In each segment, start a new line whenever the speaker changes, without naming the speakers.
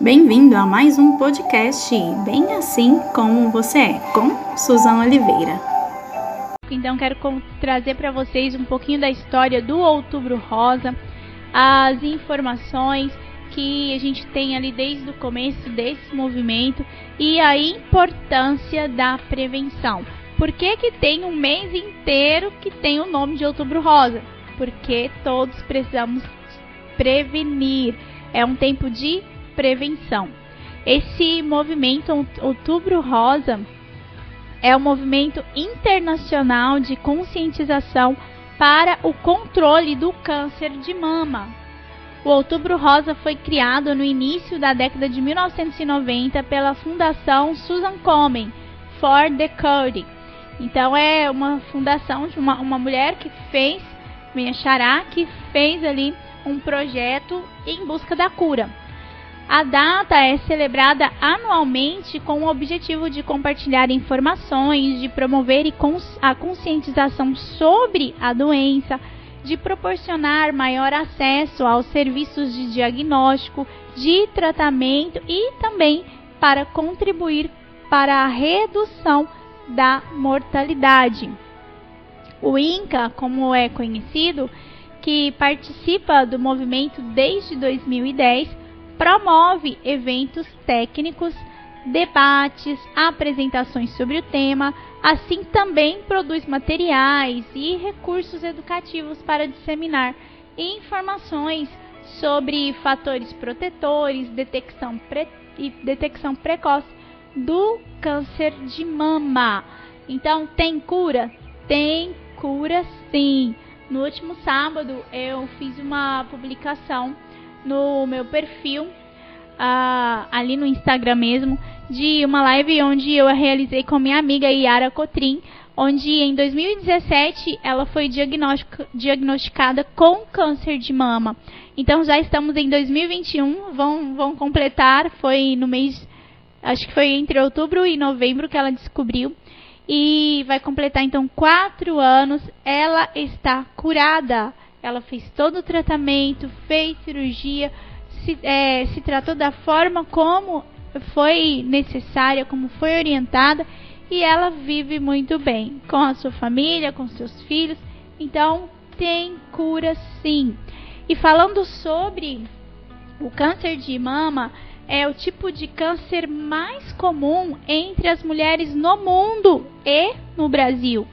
Bem-vindo a mais um podcast Bem Assim Como Você É, com Suzana Oliveira.
Então quero trazer para vocês um pouquinho da história do Outubro Rosa, as informações que a gente tem ali desde o começo desse movimento e a importância da prevenção. Por que, que tem um mês inteiro que tem o nome de Outubro Rosa? Porque todos precisamos prevenir. É um tempo de prevenção. Esse movimento Outubro Rosa é um movimento internacional de conscientização para o controle do câncer de mama. O Outubro Rosa foi criado no início da década de 1990 pela Fundação Susan Komen for the Cure. Então é uma fundação de uma, uma mulher que fez, minha xará, que fez ali um projeto em busca da cura. A data é celebrada anualmente com o objetivo de compartilhar informações, de promover a conscientização sobre a doença, de proporcionar maior acesso aos serviços de diagnóstico, de tratamento e também para contribuir para a redução da mortalidade. O INCA, como é conhecido, que participa do movimento desde 2010, promove eventos técnicos, debates, apresentações sobre o tema, assim também produz materiais e recursos educativos para disseminar informações sobre fatores protetores, detecção pre e detecção precoce do câncer de mama. Então, tem cura? Tem cura sim. No último sábado eu fiz uma publicação no meu perfil, uh, ali no Instagram mesmo, de uma live onde eu realizei com minha amiga Yara Cotrim, onde em 2017 ela foi diagnosticada com câncer de mama. Então já estamos em 2021, vão, vão completar, foi no mês, acho que foi entre outubro e novembro que ela descobriu e vai completar então quatro anos. Ela está curada. Ela fez todo o tratamento, fez cirurgia, se, é, se tratou da forma como foi necessária, como foi orientada e ela vive muito bem com a sua família, com seus filhos. Então tem cura sim. E falando sobre o câncer de mama, é o tipo de câncer mais comum entre as mulheres no mundo e no Brasil.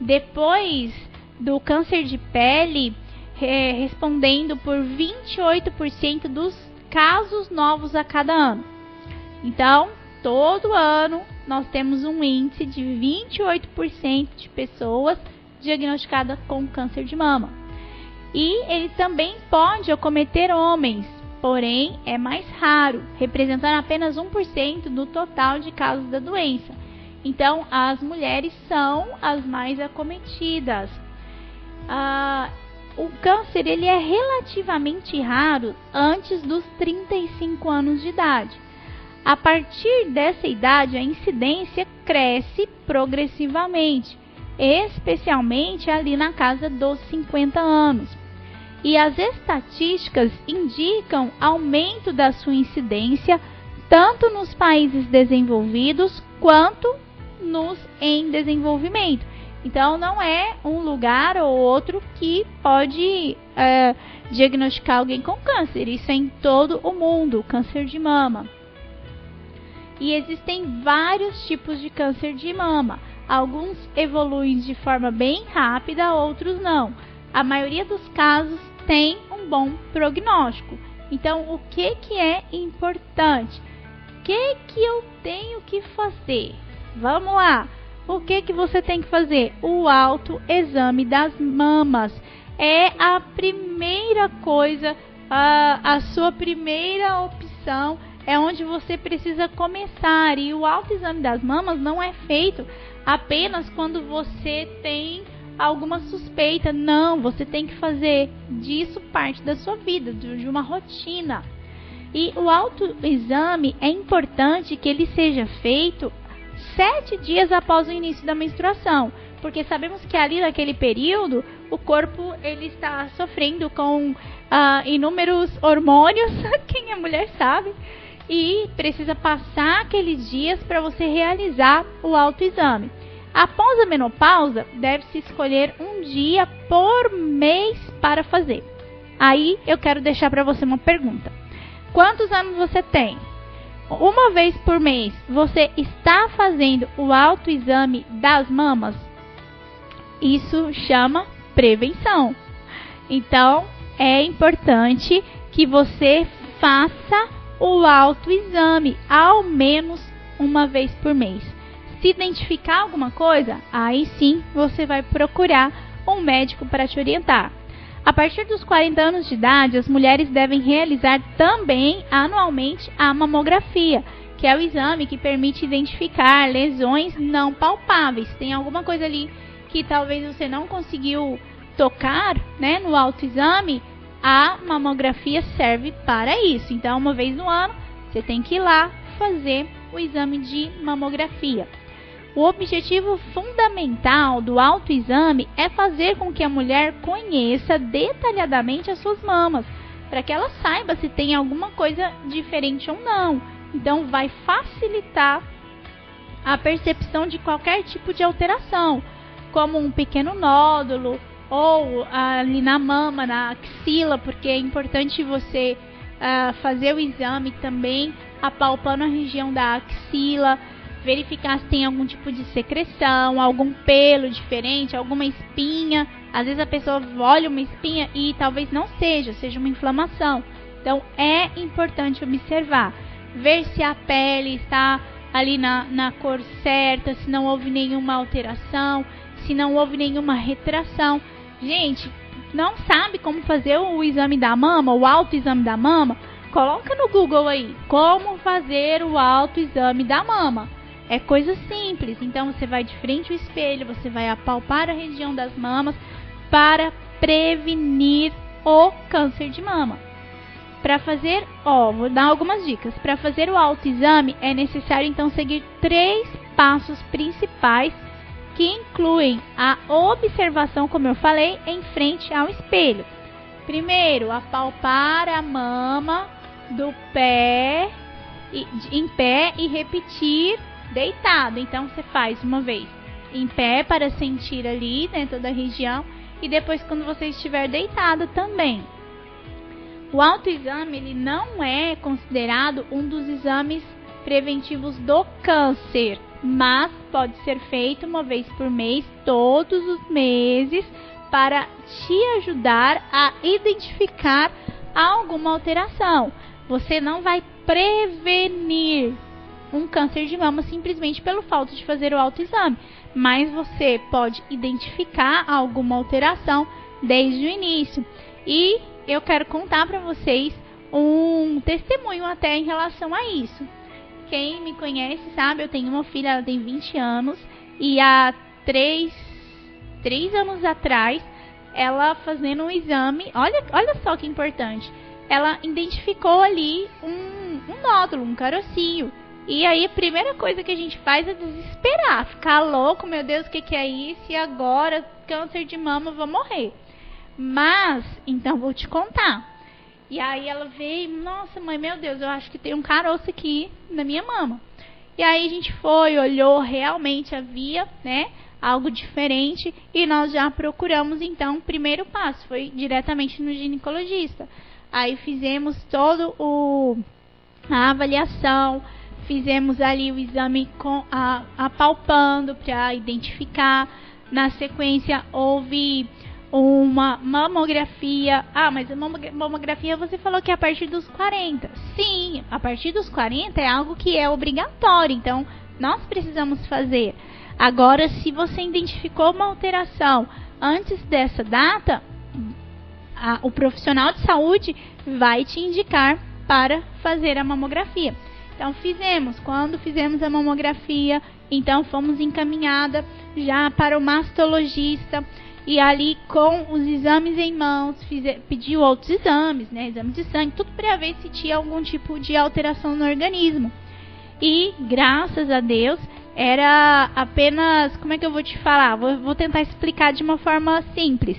Depois do câncer de pele, é, respondendo por 28% dos casos novos a cada ano. Então, todo ano nós temos um índice de 28% de pessoas diagnosticadas com câncer de mama. E ele também pode acometer homens, porém é mais raro, representando apenas 1% do total de casos da doença. Então, as mulheres são as mais acometidas. Ah, o câncer ele é relativamente raro antes dos 35 anos de idade. A partir dessa idade, a incidência cresce progressivamente, especialmente ali na casa dos 50 anos e as estatísticas indicam aumento da sua incidência tanto nos países desenvolvidos quanto nos em desenvolvimento. Então, não é um lugar ou outro que pode é, diagnosticar alguém com câncer. Isso é em todo o mundo, câncer de mama. E existem vários tipos de câncer de mama. Alguns evoluem de forma bem rápida, outros não a maioria dos casos tem um bom prognóstico. Então, o que, que é importante? O que, que eu tenho que fazer? Vamos lá! O que, que você tem que fazer? O autoexame das mamas. É a primeira coisa, a, a sua primeira opção é onde você precisa começar. E o autoexame das mamas não é feito apenas quando você tem alguma suspeita. Não, você tem que fazer disso parte da sua vida, de uma rotina. E o autoexame é importante que ele seja feito sete dias após o início da menstruação, porque sabemos que ali naquele período o corpo ele está sofrendo com uh, inúmeros hormônios, quem é mulher sabe, e precisa passar aqueles dias para você realizar o autoexame. Após a menopausa, deve-se escolher um dia por mês para fazer. Aí eu quero deixar para você uma pergunta: quantos anos você tem? Uma vez por mês, você está fazendo o autoexame das mamas? Isso chama prevenção. Então, é importante que você faça o autoexame ao menos uma vez por mês. Se identificar alguma coisa, aí sim você vai procurar um médico para te orientar. A partir dos 40 anos de idade, as mulheres devem realizar também anualmente a mamografia, que é o exame que permite identificar lesões não palpáveis. Tem alguma coisa ali que talvez você não conseguiu tocar, né, no autoexame, a mamografia serve para isso. Então, uma vez no ano, você tem que ir lá fazer o exame de mamografia. O objetivo fundamental do autoexame é fazer com que a mulher conheça detalhadamente as suas mamas, para que ela saiba se tem alguma coisa diferente ou não. Então, vai facilitar a percepção de qualquer tipo de alteração, como um pequeno nódulo ou ali na mama, na axila, porque é importante você uh, fazer o exame também apalpando a região da axila verificar se tem algum tipo de secreção, algum pelo diferente, alguma espinha. Às vezes a pessoa olha uma espinha e talvez não seja, seja uma inflamação. Então é importante observar, ver se a pele está ali na, na cor certa, se não houve nenhuma alteração, se não houve nenhuma retração. Gente, não sabe como fazer o exame da mama, o autoexame da mama? Coloca no Google aí, como fazer o autoexame da mama. É coisa simples. Então você vai de frente ao espelho, você vai apalpar a região das mamas para prevenir o câncer de mama. Para fazer, ó, vou dar algumas dicas. Para fazer o autoexame é necessário então seguir três passos principais que incluem a observação, como eu falei, em frente ao espelho. Primeiro, apalpar a mama do pé em pé e repetir deitado. Então você faz uma vez em pé para sentir ali dentro da região e depois quando você estiver deitado também. O autoexame ele não é considerado um dos exames preventivos do câncer, mas pode ser feito uma vez por mês, todos os meses, para te ajudar a identificar alguma alteração. Você não vai prevenir um câncer de mama simplesmente pelo fato de fazer o autoexame, mas você pode identificar alguma alteração desde o início. E eu quero contar para vocês um testemunho até em relação a isso. Quem me conhece sabe, eu tenho uma filha, ela tem 20 anos, e há 3, 3 anos atrás, ela fazendo um exame, olha, olha só que importante, ela identificou ali um, um nódulo, um carocinho. E aí a primeira coisa que a gente faz é desesperar, ficar louco, meu Deus, o que, que é isso? E agora, câncer de mama, vou morrer. Mas, então vou te contar. E aí ela veio, nossa mãe, meu Deus, eu acho que tem um caroço aqui na minha mama. E aí a gente foi, olhou, realmente havia, né, algo diferente e nós já procuramos então, o primeiro passo foi diretamente no ginecologista. Aí fizemos todo o a avaliação, fizemos ali o exame com a, apalpando para identificar. Na sequência houve uma mamografia. Ah, mas a mamografia você falou que é a partir dos 40. Sim, a partir dos 40 é algo que é obrigatório, então nós precisamos fazer. Agora, se você identificou uma alteração antes dessa data, a, o profissional de saúde vai te indicar para fazer a mamografia. Então fizemos, quando fizemos a mamografia, então fomos encaminhada já para o mastologista e ali com os exames em mãos, pediu outros exames, né, exames de sangue, tudo para ver se tinha algum tipo de alteração no organismo. E graças a Deus era apenas, como é que eu vou te falar? Vou, vou tentar explicar de uma forma simples.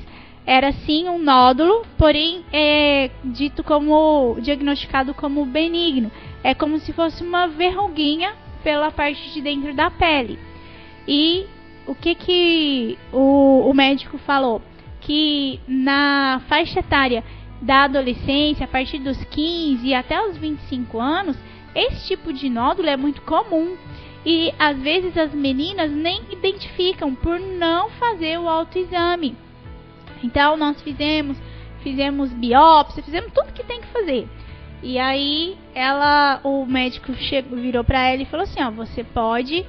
Era sim um nódulo, porém é dito como diagnosticado como benigno. É como se fosse uma verruguinha pela parte de dentro da pele. E o que que o, o médico falou? Que na faixa etária da adolescência, a partir dos 15 até os 25 anos, esse tipo de nódulo é muito comum. E às vezes as meninas nem identificam por não fazer o autoexame. Então nós fizemos, fizemos biópsia, fizemos tudo que tem que fazer. E aí ela, o médico chegou, virou para ela e falou assim, ó, você pode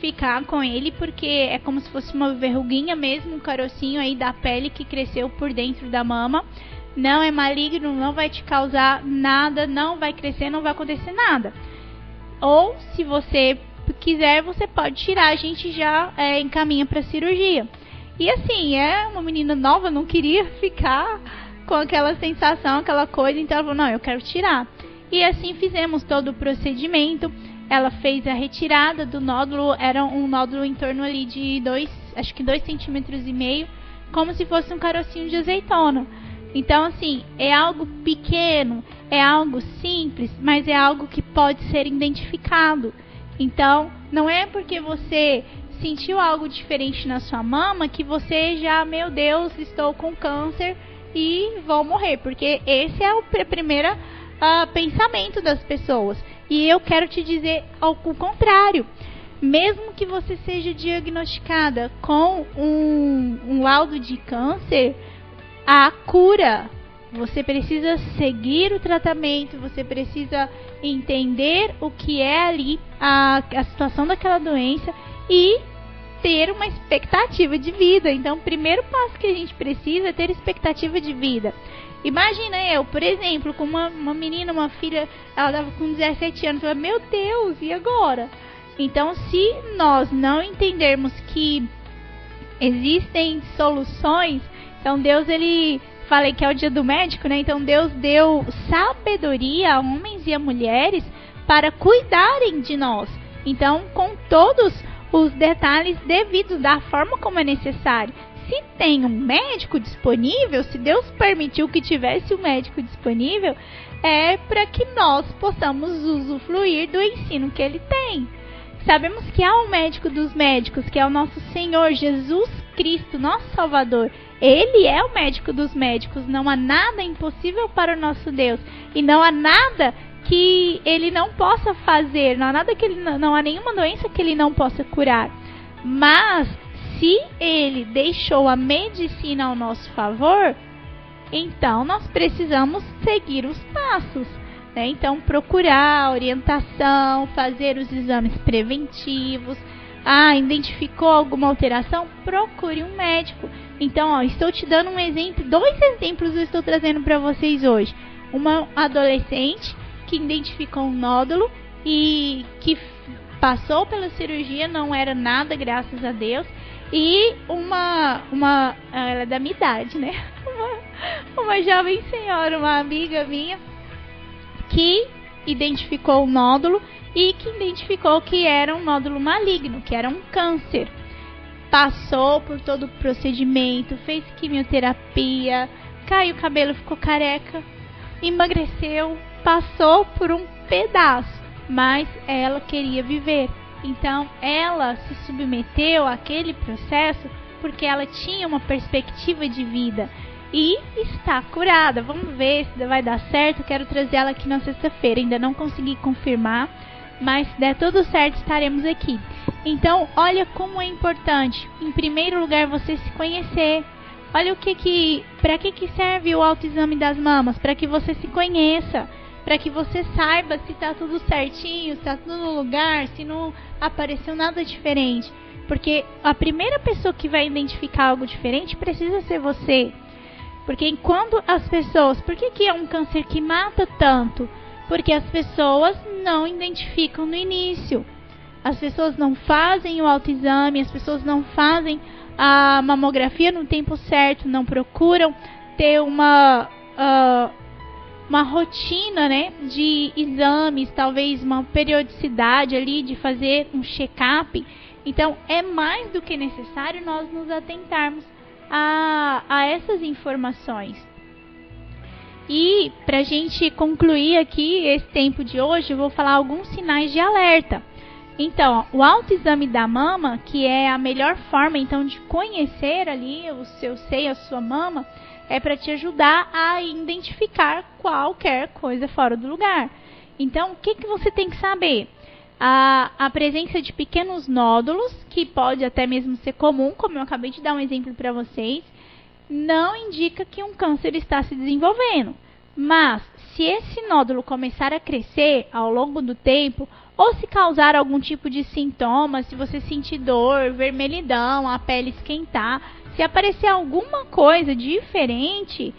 ficar com ele porque é como se fosse uma verruguinha mesmo, um carocinho aí da pele que cresceu por dentro da mama. Não é maligno, não vai te causar nada, não vai crescer, não vai acontecer nada. Ou se você quiser, você pode tirar, a gente já é, encaminha para cirurgia. E assim, é uma menina nova, não queria ficar com aquela sensação, aquela coisa, então ela falou: não, eu quero tirar. E assim fizemos todo o procedimento. Ela fez a retirada do nódulo, era um nódulo em torno ali de dois, acho que dois centímetros e meio, como se fosse um carocinho de azeitona. Então, assim, é algo pequeno, é algo simples, mas é algo que pode ser identificado. Então, não é porque você sentiu algo diferente na sua mama que você já, meu Deus, estou com câncer e vou morrer, porque esse é o primeiro uh, pensamento das pessoas. E eu quero te dizer ao contrário. Mesmo que você seja diagnosticada com um, um laudo de câncer, a cura você precisa seguir o tratamento, você precisa entender o que é ali a, a situação daquela doença e ter uma expectativa de vida. Então, o primeiro passo que a gente precisa é ter expectativa de vida. Imagina eu, por exemplo, com uma, uma menina, uma filha, ela estava com 17 anos, ela, meu Deus, e agora? Então, se nós não entendermos que existem soluções, então Deus ele falei que é o dia do médico, né? Então Deus deu sabedoria a homens e a mulheres para cuidarem de nós. Então, com todos os detalhes devidos da forma como é necessário. Se tem um médico disponível, se Deus permitiu que tivesse um médico disponível, é para que nós possamos usufruir do ensino que ele tem. Sabemos que há um médico dos médicos, que é o nosso Senhor Jesus Cristo, nosso Salvador. Ele é o médico dos médicos. Não há nada impossível para o nosso Deus. E não há nada que ele não possa fazer, não há nada que ele não há nenhuma doença que ele não possa curar. Mas se ele deixou a medicina ao nosso favor, então nós precisamos seguir os passos. Né? Então, procurar orientação, fazer os exames preventivos. Ah, identificou alguma alteração? Procure um médico. Então, ó, estou te dando um exemplo, dois exemplos eu estou trazendo para vocês hoje. Uma adolescente que identificou um nódulo e que passou pela cirurgia, não era nada, graças a Deus. E uma, uma ela é da minha idade, né? Uma, uma jovem senhora, uma amiga minha, que identificou o nódulo e que identificou que era um nódulo maligno, que era um câncer. Passou por todo o procedimento, fez quimioterapia, caiu o cabelo, ficou careca, emagreceu, passou por um pedaço, mas ela queria viver. Então ela se submeteu àquele processo porque ela tinha uma perspectiva de vida e está curada. Vamos ver se vai dar certo. Quero trazer ela aqui na sexta-feira. Ainda não consegui confirmar, mas se der tudo certo, estaremos aqui. Então, olha como é importante, em primeiro lugar, você se conhecer. Olha o que que, para que que serve o autoexame das mamas? Para que você se conheça para que você saiba se está tudo certinho, se está tudo no lugar, se não apareceu nada diferente. Porque a primeira pessoa que vai identificar algo diferente precisa ser você. Porque quando as pessoas. Por que, que é um câncer que mata tanto? Porque as pessoas não identificam no início. As pessoas não fazem o autoexame, as pessoas não fazem a mamografia no tempo certo, não procuram ter uma. Uh, uma rotina, né, de exames, talvez uma periodicidade ali de fazer um check-up. Então, é mais do que necessário nós nos atentarmos a, a essas informações. E para a gente concluir aqui esse tempo de hoje, eu vou falar alguns sinais de alerta. Então, o autoexame da mama, que é a melhor forma então de conhecer ali o seu seio, a sua mama, é para te ajudar a identificar qualquer coisa fora do lugar. Então, o que, que você tem que saber? A, a presença de pequenos nódulos, que pode até mesmo ser comum, como eu acabei de dar um exemplo para vocês, não indica que um câncer está se desenvolvendo. Mas, se esse nódulo começar a crescer ao longo do tempo, ou se causar algum tipo de sintoma, se você sentir dor, vermelhidão, a pele esquentar, se aparecer alguma coisa diferente,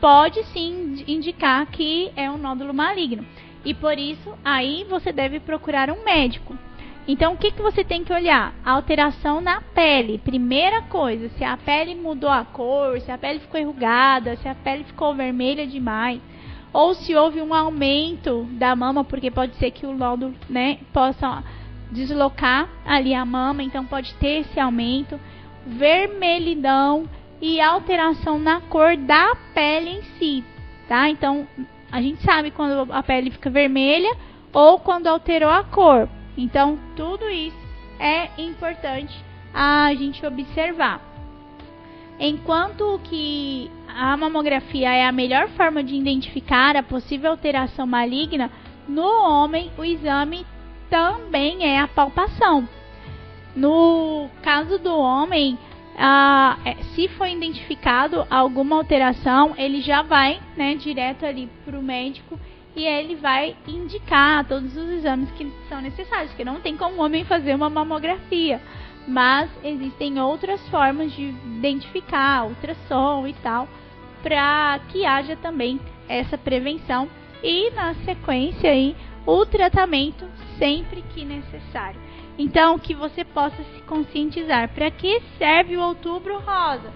pode sim indicar que é um nódulo maligno. E por isso, aí você deve procurar um médico. Então, o que, que você tem que olhar? A alteração na pele. Primeira coisa, se a pele mudou a cor, se a pele ficou enrugada, se a pele ficou vermelha demais, ou se houve um aumento da mama, porque pode ser que o nódulo né, possa deslocar ali a mama, então pode ter esse aumento vermelhidão e alteração na cor da pele em si, tá? Então, a gente sabe quando a pele fica vermelha ou quando alterou a cor. Então, tudo isso é importante a gente observar. Enquanto que a mamografia é a melhor forma de identificar a possível alteração maligna, no homem o exame também é a palpação. No caso do homem, ah, se for identificado alguma alteração, ele já vai né, direto ali para o médico e ele vai indicar todos os exames que são necessários, porque não tem como o homem fazer uma mamografia, mas existem outras formas de identificar, ultrassom e tal, para que haja também essa prevenção e na sequência aí o tratamento sempre que necessário. Então, que você possa se conscientizar. Para que serve o Outubro Rosa?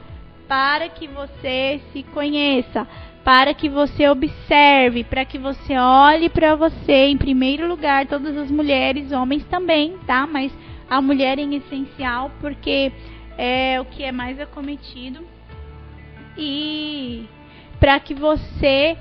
Para que você se conheça, para que você observe, para que você olhe para você em primeiro lugar, todas as mulheres, homens também, tá? Mas a mulher em essencial, porque é o que é mais acometido. E para que você,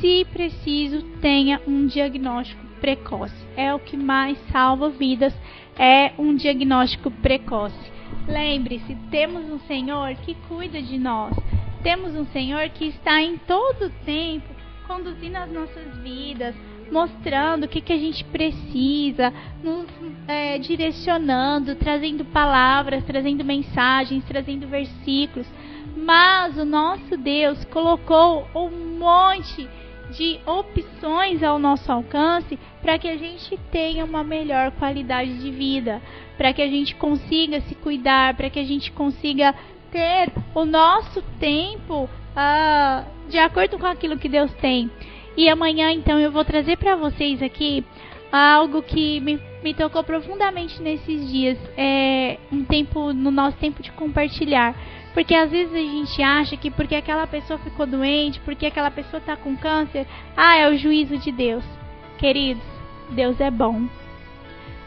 se preciso, tenha um diagnóstico precoce. É o que mais salva vidas é um diagnóstico precoce. Lembre-se, temos um Senhor que cuida de nós. Temos um Senhor que está em todo o tempo conduzindo as nossas vidas, mostrando o que, que a gente precisa, nos é, direcionando, trazendo palavras, trazendo mensagens, trazendo versículos. Mas o nosso Deus colocou um monte de opções ao nosso alcance para que a gente tenha uma melhor qualidade de vida, para que a gente consiga se cuidar, para que a gente consiga ter o nosso tempo uh, de acordo com aquilo que Deus tem. E amanhã, então, eu vou trazer para vocês aqui algo que me, me tocou profundamente nesses dias. É um tempo, no nosso tempo de compartilhar porque às vezes a gente acha que porque aquela pessoa ficou doente, porque aquela pessoa está com câncer, ah, é o juízo de Deus. Queridos, Deus é bom.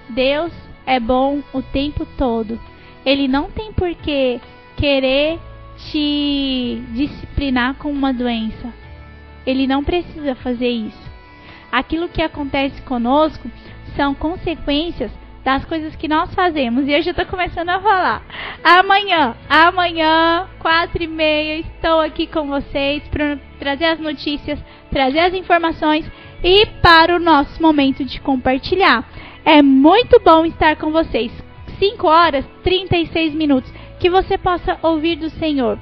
Deus é bom o tempo todo. Ele não tem por que querer te disciplinar com uma doença. Ele não precisa fazer isso. Aquilo que acontece conosco são consequências das coisas que nós fazemos. E eu já estou começando a falar. Amanhã, amanhã, quatro e meia, estou aqui com vocês para trazer as notícias, trazer as informações e para o nosso momento de compartilhar. É muito bom estar com vocês. 5 horas 36 minutos. Que você possa ouvir do Senhor.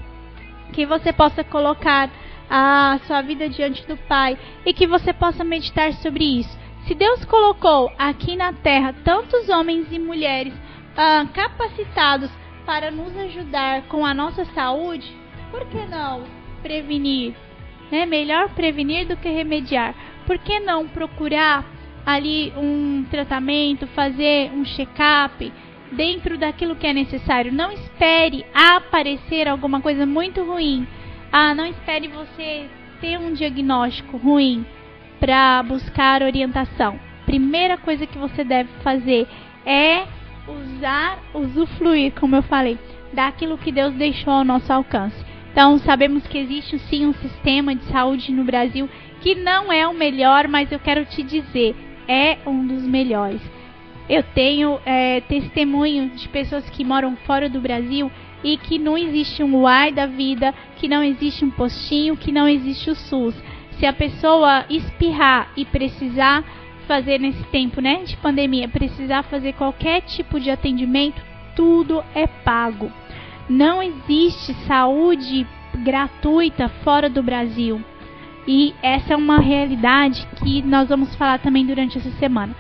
Que você possa colocar a sua vida diante do Pai e que você possa meditar sobre isso. Se Deus colocou aqui na terra tantos homens e mulheres ah, capacitados para nos ajudar com a nossa saúde, por que não prevenir? É melhor prevenir do que remediar. Por que não procurar ali um tratamento, fazer um check-up dentro daquilo que é necessário? Não espere aparecer alguma coisa muito ruim. Ah, não espere você ter um diagnóstico ruim para buscar orientação. Primeira coisa que você deve fazer é usar, usufruir, como eu falei, daquilo que Deus deixou ao nosso alcance. Então, sabemos que existe sim um sistema de saúde no Brasil que não é o melhor, mas eu quero te dizer, é um dos melhores. Eu tenho é, testemunho de pessoas que moram fora do Brasil e que não existe um UAI da vida, que não existe um postinho, que não existe o SUS. Se a pessoa espirrar e precisar fazer nesse tempo né, de pandemia, precisar fazer qualquer tipo de atendimento, tudo é pago. Não existe saúde gratuita fora do Brasil. E essa é uma realidade que nós vamos falar também durante essa semana.